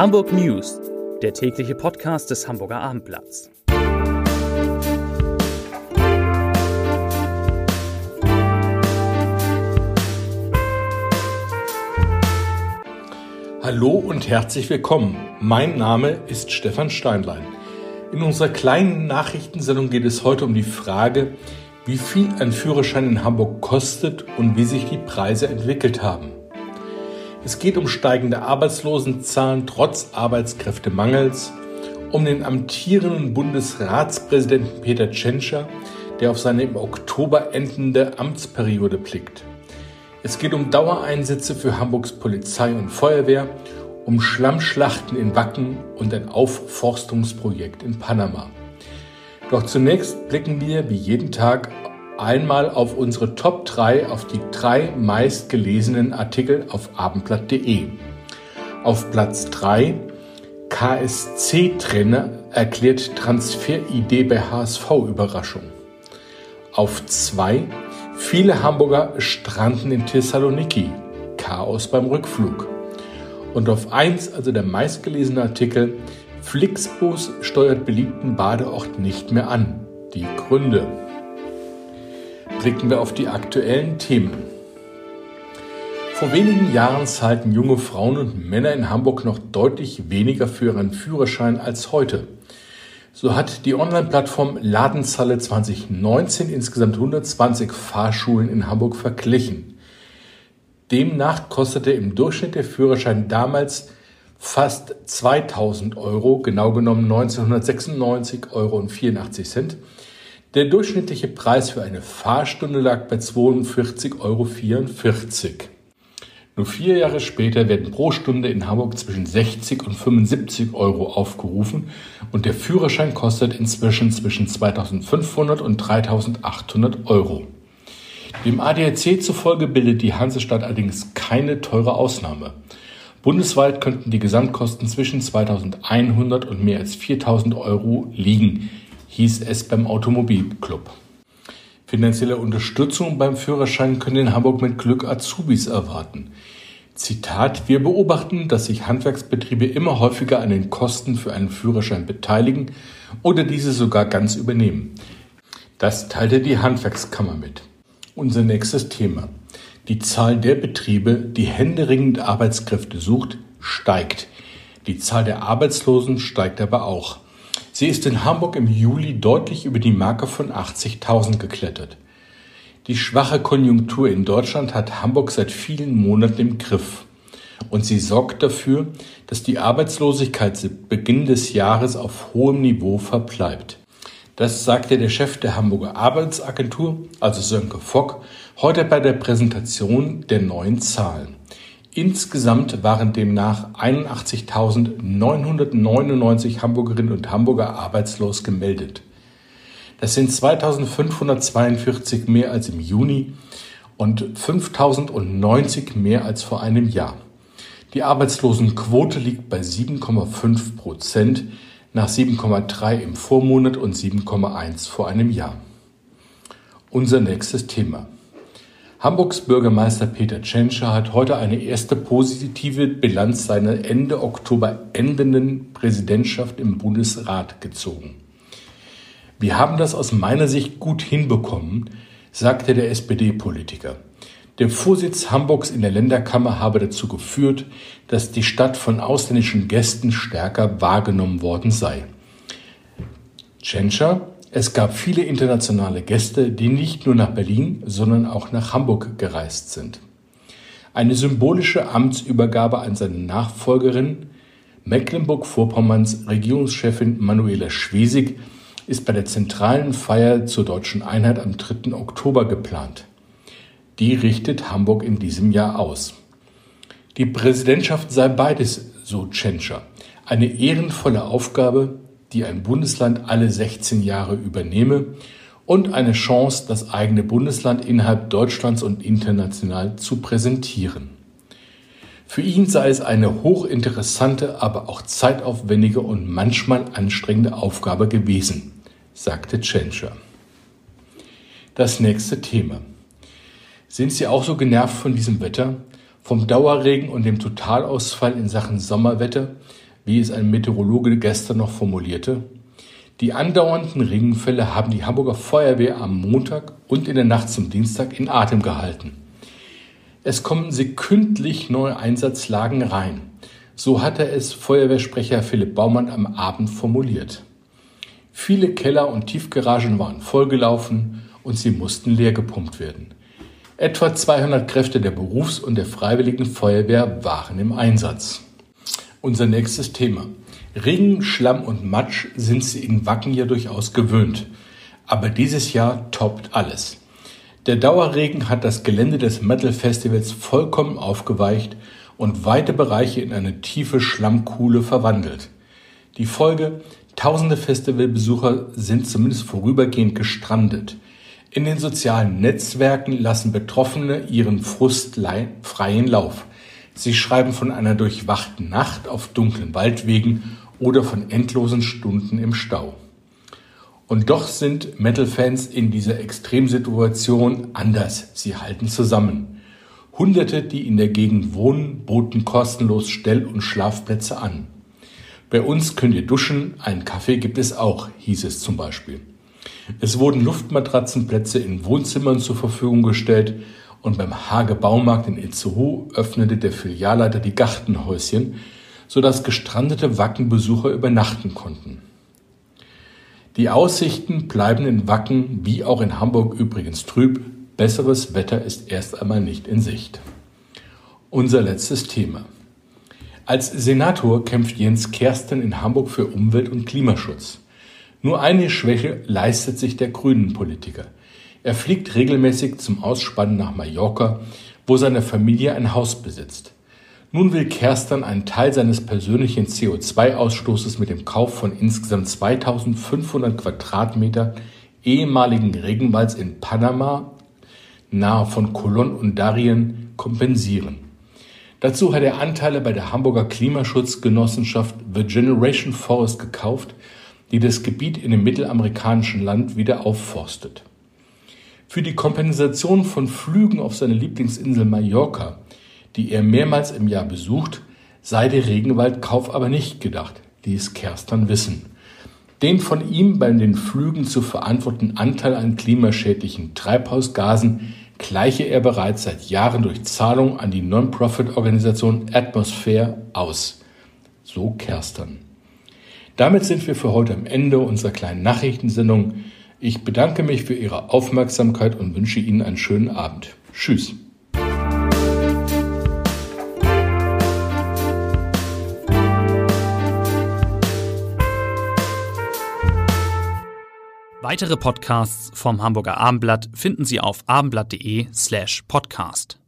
Hamburg News, der tägliche Podcast des Hamburger Abendblatts. Hallo und herzlich willkommen. Mein Name ist Stefan Steinlein. In unserer kleinen Nachrichtensendung geht es heute um die Frage, wie viel ein Führerschein in Hamburg kostet und wie sich die Preise entwickelt haben. Es geht um steigende Arbeitslosenzahlen trotz Arbeitskräftemangels, um den amtierenden Bundesratspräsidenten Peter Tschentscher, der auf seine im Oktober endende Amtsperiode blickt. Es geht um Dauereinsätze für Hamburgs Polizei und Feuerwehr, um Schlammschlachten in Wacken und ein Aufforstungsprojekt in Panama. Doch zunächst blicken wir wie jeden Tag einmal auf unsere Top 3, auf die drei meistgelesenen Artikel auf abendblatt.de. Auf Platz 3 KSC-Trainer erklärt Transferidee bei HSV Überraschung. Auf 2 viele Hamburger stranden in Thessaloniki. Chaos beim Rückflug. Und auf 1, also der meistgelesene Artikel, Flixbus steuert beliebten Badeort nicht mehr an. Die Gründe blicken wir auf die aktuellen Themen. Vor wenigen Jahren zahlten junge Frauen und Männer in Hamburg noch deutlich weniger für ihren Führerschein als heute. So hat die Online-Plattform Ladenzahle 2019 insgesamt 120 Fahrschulen in Hamburg verglichen. Demnach kostete im Durchschnitt der Führerschein damals fast 2000 Euro, genau genommen 1996,84 Euro der durchschnittliche Preis für eine Fahrstunde lag bei 42,44 Euro. Nur vier Jahre später werden pro Stunde in Hamburg zwischen 60 und 75 Euro aufgerufen und der Führerschein kostet inzwischen zwischen 2500 und 3800 Euro. Dem ADAC zufolge bildet die Hansestadt allerdings keine teure Ausnahme. Bundesweit könnten die Gesamtkosten zwischen 2100 und mehr als 4000 Euro liegen hieß es beim Automobilclub. Finanzielle Unterstützung beim Führerschein können in Hamburg mit Glück Azubis erwarten. Zitat, wir beobachten, dass sich Handwerksbetriebe immer häufiger an den Kosten für einen Führerschein beteiligen oder diese sogar ganz übernehmen. Das teilte die Handwerkskammer mit. Unser nächstes Thema. Die Zahl der Betriebe, die händeringend Arbeitskräfte sucht, steigt. Die Zahl der Arbeitslosen steigt aber auch. Sie ist in Hamburg im Juli deutlich über die Marke von 80.000 geklettert. Die schwache Konjunktur in Deutschland hat Hamburg seit vielen Monaten im Griff. Und sie sorgt dafür, dass die Arbeitslosigkeit seit Beginn des Jahres auf hohem Niveau verbleibt. Das sagte der Chef der Hamburger Arbeitsagentur, also Sönke Fock, heute bei der Präsentation der neuen Zahlen. Insgesamt waren demnach 81.999 Hamburgerinnen und Hamburger arbeitslos gemeldet. Das sind 2.542 mehr als im Juni und 5.090 mehr als vor einem Jahr. Die Arbeitslosenquote liegt bei 7,5 Prozent nach 7,3 im Vormonat und 7,1 vor einem Jahr. Unser nächstes Thema. Hamburgs Bürgermeister Peter Tschentscher hat heute eine erste positive Bilanz seiner Ende Oktober endenden Präsidentschaft im Bundesrat gezogen. Wir haben das aus meiner Sicht gut hinbekommen, sagte der SPD-Politiker. Der Vorsitz Hamburgs in der Länderkammer habe dazu geführt, dass die Stadt von ausländischen Gästen stärker wahrgenommen worden sei. Tschentscher es gab viele internationale Gäste, die nicht nur nach Berlin, sondern auch nach Hamburg gereist sind. Eine symbolische Amtsübergabe an seine Nachfolgerin, Mecklenburg-Vorpommerns Regierungschefin Manuela Schwesig, ist bei der zentralen Feier zur deutschen Einheit am 3. Oktober geplant. Die richtet Hamburg in diesem Jahr aus. Die Präsidentschaft sei beides, so Tschentscher. Eine ehrenvolle Aufgabe, die ein Bundesland alle 16 Jahre übernehme und eine Chance, das eigene Bundesland innerhalb Deutschlands und international zu präsentieren. Für ihn sei es eine hochinteressante, aber auch zeitaufwendige und manchmal anstrengende Aufgabe gewesen, sagte Tschentscher. Das nächste Thema. Sind Sie auch so genervt von diesem Wetter? Vom Dauerregen und dem Totalausfall in Sachen Sommerwetter, wie es ein Meteorologe gestern noch formulierte. Die andauernden Regenfälle haben die Hamburger Feuerwehr am Montag und in der Nacht zum Dienstag in Atem gehalten. Es kommen sekündlich neue Einsatzlagen rein. So hatte es Feuerwehrsprecher Philipp Baumann am Abend formuliert. Viele Keller und Tiefgaragen waren vollgelaufen und sie mussten leer gepumpt werden. Etwa 200 Kräfte der Berufs- und der Freiwilligen Feuerwehr waren im Einsatz. Unser nächstes Thema. Regen, Schlamm und Matsch sind sie in Wacken ja durchaus gewöhnt. Aber dieses Jahr toppt alles. Der Dauerregen hat das Gelände des Metal Festivals vollkommen aufgeweicht und weite Bereiche in eine tiefe Schlammkuhle verwandelt. Die Folge, tausende Festivalbesucher sind zumindest vorübergehend gestrandet. In den sozialen Netzwerken lassen Betroffene ihren Frust freien Lauf. Sie schreiben von einer durchwachten Nacht auf dunklen Waldwegen oder von endlosen Stunden im Stau. Und doch sind Metal-Fans in dieser Extremsituation anders. Sie halten zusammen. Hunderte, die in der Gegend wohnen, boten kostenlos Stell- und Schlafplätze an. Bei uns könnt ihr duschen, einen Kaffee gibt es auch, hieß es zum Beispiel. Es wurden Luftmatratzenplätze in Wohnzimmern zur Verfügung gestellt und beim Hage Baumarkt in Itzehoe öffnete der Filialleiter die Gartenhäuschen, sodass gestrandete Wackenbesucher übernachten konnten. Die Aussichten bleiben in Wacken wie auch in Hamburg übrigens trüb. Besseres Wetter ist erst einmal nicht in Sicht. Unser letztes Thema. Als Senator kämpft Jens Kersten in Hamburg für Umwelt- und Klimaschutz. Nur eine Schwäche leistet sich der Grünen-Politiker. Er fliegt regelmäßig zum Ausspannen nach Mallorca, wo seine Familie ein Haus besitzt. Nun will Kerstern einen Teil seines persönlichen CO2-Ausstoßes mit dem Kauf von insgesamt 2500 Quadratmeter ehemaligen Regenwalds in Panama nahe von Colón und Darien kompensieren. Dazu hat er Anteile bei der Hamburger Klimaschutzgenossenschaft The Generation Forest gekauft, die das Gebiet in dem mittelamerikanischen Land wieder aufforstet. Für die Kompensation von Flügen auf seine Lieblingsinsel Mallorca, die er mehrmals im Jahr besucht, sei der Regenwaldkauf aber nicht gedacht, ließ Kerstern wissen. Den von ihm bei den Flügen zu verantworteten Anteil an klimaschädlichen Treibhausgasen gleiche er bereits seit Jahren durch Zahlung an die Non-Profit-Organisation Atmosphere aus. So Kerstern. Damit sind wir für heute am Ende unserer kleinen Nachrichtensendung. Ich bedanke mich für Ihre Aufmerksamkeit und wünsche Ihnen einen schönen Abend. Tschüss. Weitere Podcasts vom Hamburger Abendblatt finden Sie auf abendblatt.de slash podcast.